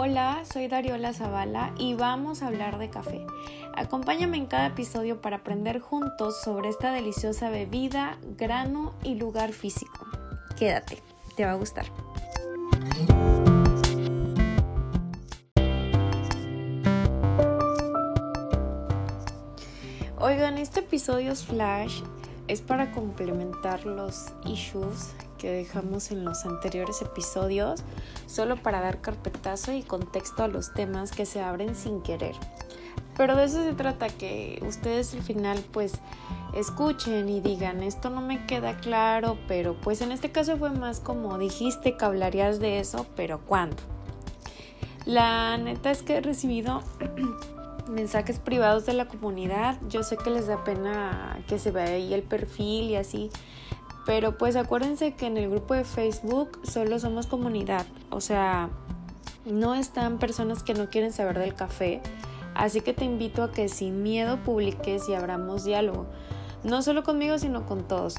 Hola, soy Dariola Zavala y vamos a hablar de café. Acompáñame en cada episodio para aprender juntos sobre esta deliciosa bebida, grano y lugar físico. Quédate, te va a gustar. Oigan, este episodio es flash, es para complementar los issues que dejamos en los anteriores episodios, solo para dar carpetazo y contexto a los temas que se abren sin querer. Pero de eso se trata, que ustedes al final pues escuchen y digan, esto no me queda claro, pero pues en este caso fue más como dijiste que hablarías de eso, pero ¿cuándo? La neta es que he recibido mensajes privados de la comunidad, yo sé que les da pena que se vea ahí el perfil y así, pero pues acuérdense que en el grupo de Facebook solo somos comunidad, o sea, no están personas que no quieren saber del café, así que te invito a que sin miedo publiques y abramos diálogo, no solo conmigo sino con todos.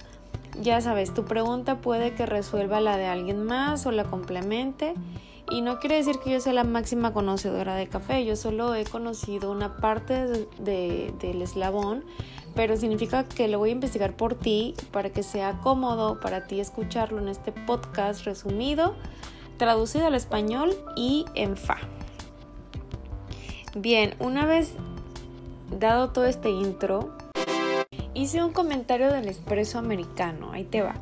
Ya sabes, tu pregunta puede que resuelva la de alguien más o la complemente. Y no quiere decir que yo sea la máxima conocedora de café, yo solo he conocido una parte del eslabón pero significa que lo voy a investigar por ti para que sea cómodo para ti escucharlo en este podcast resumido, traducido al español y en fa. Bien, una vez dado todo este intro, hice un comentario del espresso americano, ahí te va.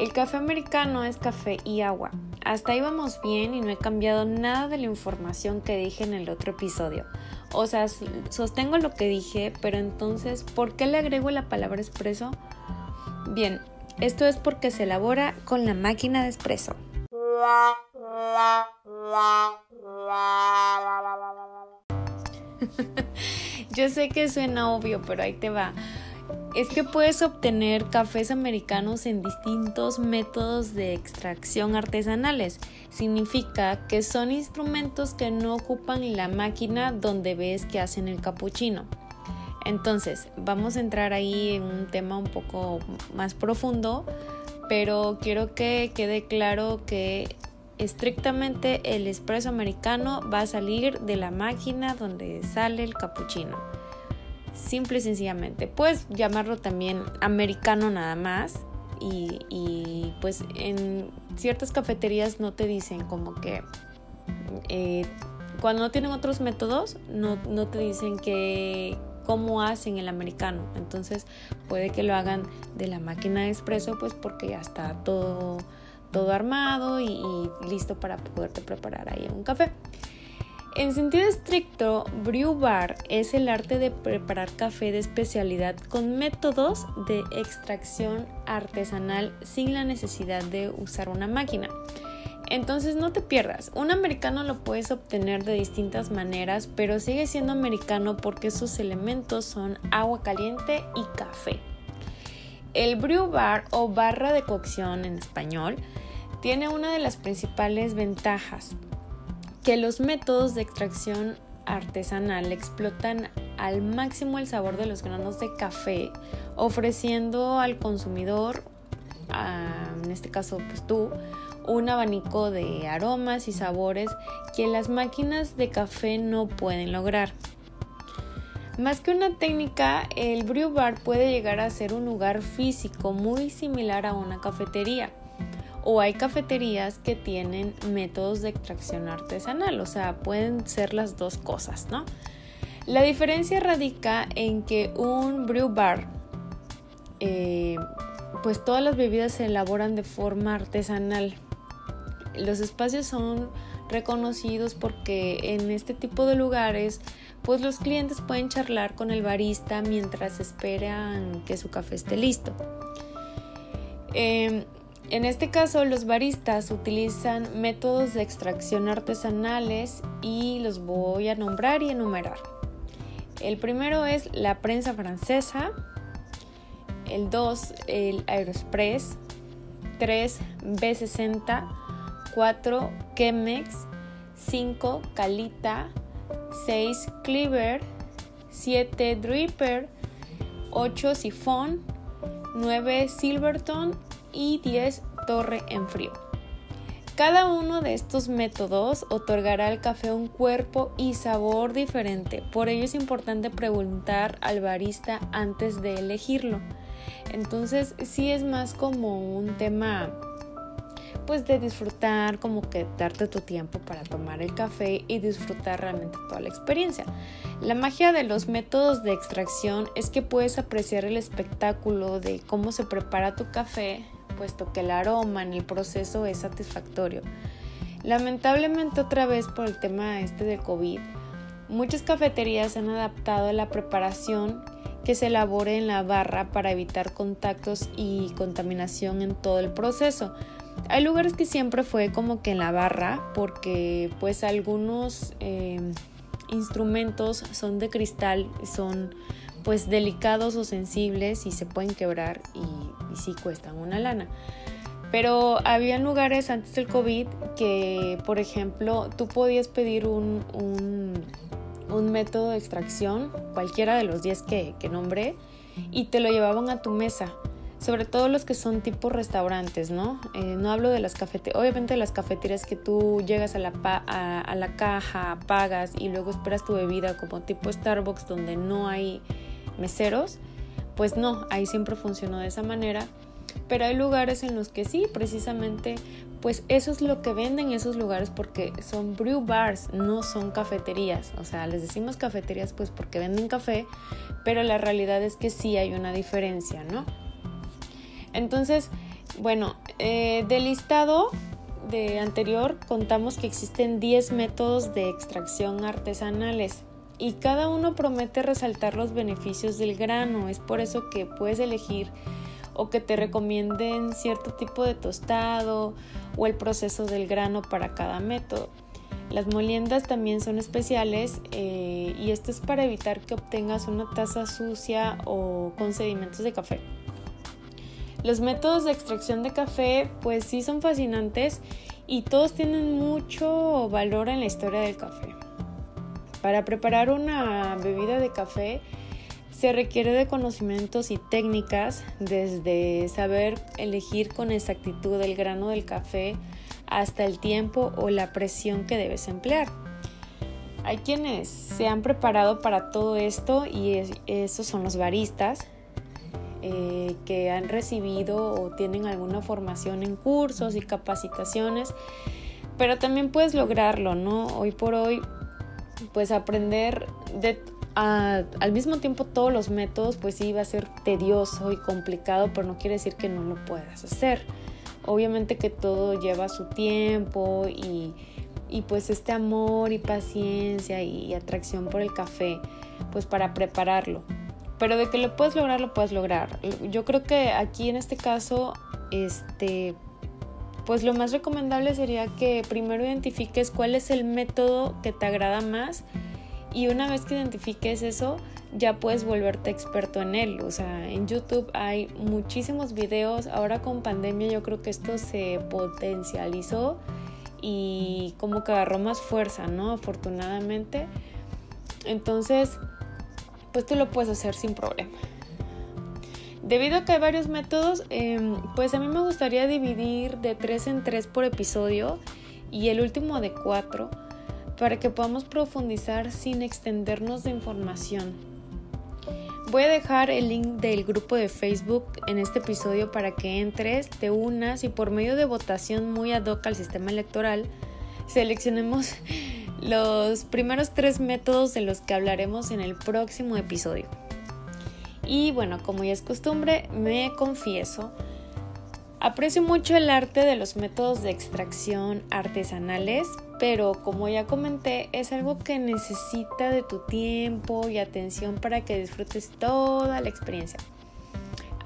El café americano es café y agua. Hasta ahí bien y no he cambiado nada de la información que dije en el otro episodio. O sea, sostengo lo que dije, pero entonces, ¿por qué le agrego la palabra espresso? Bien, esto es porque se elabora con la máquina de espresso. Yo sé que suena obvio, pero ahí te va es que puedes obtener cafés americanos en distintos métodos de extracción artesanales. Significa que son instrumentos que no ocupan la máquina donde ves que hacen el capuchino. Entonces, vamos a entrar ahí en un tema un poco más profundo, pero quiero que quede claro que estrictamente el espresso americano va a salir de la máquina donde sale el capuchino simple y sencillamente. Puedes llamarlo también americano nada más. Y, pues en ciertas cafeterías no te dicen como que eh, cuando no tienen otros métodos no, no te dicen que cómo hacen el americano. Entonces puede que lo hagan de la máquina de expreso pues porque ya está todo, todo armado y, y listo para poderte preparar ahí un café. En sentido estricto, brew bar es el arte de preparar café de especialidad con métodos de extracción artesanal sin la necesidad de usar una máquina. Entonces no te pierdas, un americano lo puedes obtener de distintas maneras, pero sigue siendo americano porque sus elementos son agua caliente y café. El brew bar o barra de cocción en español tiene una de las principales ventajas que los métodos de extracción artesanal explotan al máximo el sabor de los granos de café, ofreciendo al consumidor, en este caso pues tú, un abanico de aromas y sabores que las máquinas de café no pueden lograr. Más que una técnica, el brew bar puede llegar a ser un lugar físico muy similar a una cafetería o hay cafeterías que tienen métodos de extracción artesanal, o sea, pueden ser las dos cosas, ¿no? La diferencia radica en que un brew bar, eh, pues todas las bebidas se elaboran de forma artesanal. Los espacios son reconocidos porque en este tipo de lugares, pues los clientes pueden charlar con el barista mientras esperan que su café esté listo. Em, en este caso, los baristas utilizan métodos de extracción artesanales y los voy a nombrar y enumerar. El primero es la prensa francesa, el 2 el Aeroexpress, 3 B60, 4 Chemex, 5 Calita, 6 Cleaver, 7 Dripper, 8 Sifón, 9 Silverton y 10 torre en frío. Cada uno de estos métodos otorgará al café un cuerpo y sabor diferente, por ello es importante preguntar al barista antes de elegirlo. Entonces sí es más como un tema pues de disfrutar, como que darte tu tiempo para tomar el café y disfrutar realmente toda la experiencia. La magia de los métodos de extracción es que puedes apreciar el espectáculo de cómo se prepara tu café, puesto que el aroma en el proceso es satisfactorio. Lamentablemente otra vez por el tema este del COVID, muchas cafeterías han adaptado la preparación que se elabore en la barra para evitar contactos y contaminación en todo el proceso. Hay lugares que siempre fue como que en la barra porque pues algunos em, instrumentos son de cristal, son pues delicados o sensibles y se pueden quebrar y, sí cuestan una lana. Pero había lugares antes del COVID que, por ejemplo, tú podías pedir un, un, método de extracción, cualquiera de los 10 que, que nombré, y te lo llevaban a tu mesa sobre todo los que son tipo restaurantes, ¿no? Eh, no hablo de las cafeterías, obviamente las cafeterías que tú llegas a la, a, la caja, pagas y luego esperas tu bebida como tipo Starbucks donde no hay meseros, pues no, ahí siempre funcionó de esa manera. Pero hay lugares en los que sí, precisamente, pues eso es lo que venden esos lugares porque son brew bars, no son cafeterías. O sea, les decimos cafeterías pues porque venden café, pero la realidad es que sí hay una diferencia, ¿no? Entonces, bueno, eh, del listado de anterior contamos que existen 10 métodos de extracción artesanales y cada uno promete resaltar los beneficios del grano. Es por eso que puedes elegir o que te recomienden cierto tipo de tostado o el proceso del grano para cada método. Las moliendas también son especiales eh, y esto es para evitar que obtengas una taza sucia o con sedimentos de café. Los métodos de extracción de café pues sí son fascinantes y todos tienen mucho valor en la historia del café. Para preparar una bebida de café se requiere de conocimientos y técnicas desde saber elegir con exactitud el grano del café hasta el tiempo o la presión que debes emplear. Hay quienes se han preparado para todo esto y esos son los baristas, eh, que han recibido o tienen alguna formación en cursos y capacitaciones, pero también puedes lograrlo, ¿no? Hoy por hoy, pues aprender al mismo tiempo todos los métodos, pues sí va a ser tedioso y complicado, pero no quiere decir que no lo puedas hacer. Obviamente que todo lleva su tiempo y, pues este amor y paciencia y atracción por el café, pues para prepararlo pero de que lo puedes lograr, lo puedes lograr. Yo creo que aquí en este caso, este, pues lo más recomendable sería que primero identifiques cuál es el método que te agrada más y una vez que identifiques eso, ya puedes volverte experto en él. O sea, en YouTube hay muchísimos videos. Ahora con pandemia yo creo que esto se potencializó y como que agarró más fuerza, ¿no? Afortunadamente. Entonces, pues tú lo puedes hacer sin problema. Debido a que hay varios métodos, em, pues a mí me gustaría dividir de 3 en 3 por episodio y el último de 4 para que podamos profundizar sin extendernos de información. Voy a dejar el link del grupo de Facebook en este episodio para que entres, te unas y por medio de votación muy ad hoc al sistema electoral, seleccionemos los primeros tres métodos de los que hablaremos en el próximo episodio. Y bueno, como ya es costumbre, me confieso, aprecio mucho el arte de los métodos de extracción artesanales, pero como ya comenté, es algo que necesita de tu tiempo y atención para que disfrutes toda la experiencia.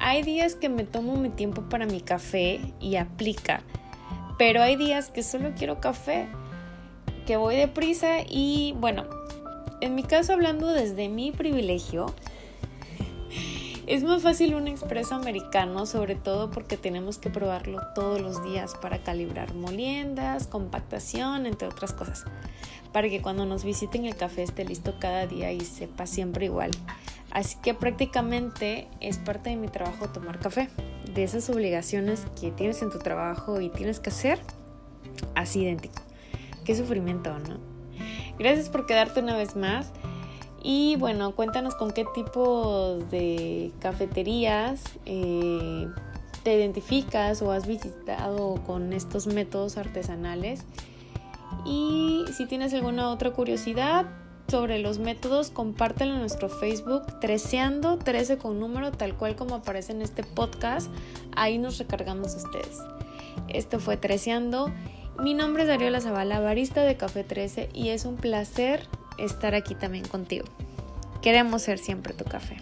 Hay días que me tomo mi tiempo para mi café y aplica, pero hay días que solo quiero café que voy deprisa y bueno, en mi caso hablando desde mi privilegio, es más fácil un expreso americano, sobre todo porque tenemos que probarlo todos los días para calibrar moliendas, compactación, entre otras cosas, para que cuando nos visiten el café esté listo cada día y sepa siempre igual. Así que prácticamente es parte de mi trabajo tomar café, de esas obligaciones que tienes en tu trabajo y tienes que hacer, así idéntico. Qué sufrimiento, ¿no? Gracias por quedarte una vez más. Y bueno, cuéntanos con qué tipo de cafeterías eh, te identificas o has visitado con estos métodos artesanales. Y si tienes alguna otra curiosidad sobre los métodos, compártelo en nuestro Facebook, Treceando, 13 con número, tal cual como aparece en este podcast. Ahí nos recargamos ustedes. Esto fue Treceando. Mi nombre es Dariola Zavala, barista de Café 13, y es un placer estar aquí también contigo. Queremos ser siempre tu café.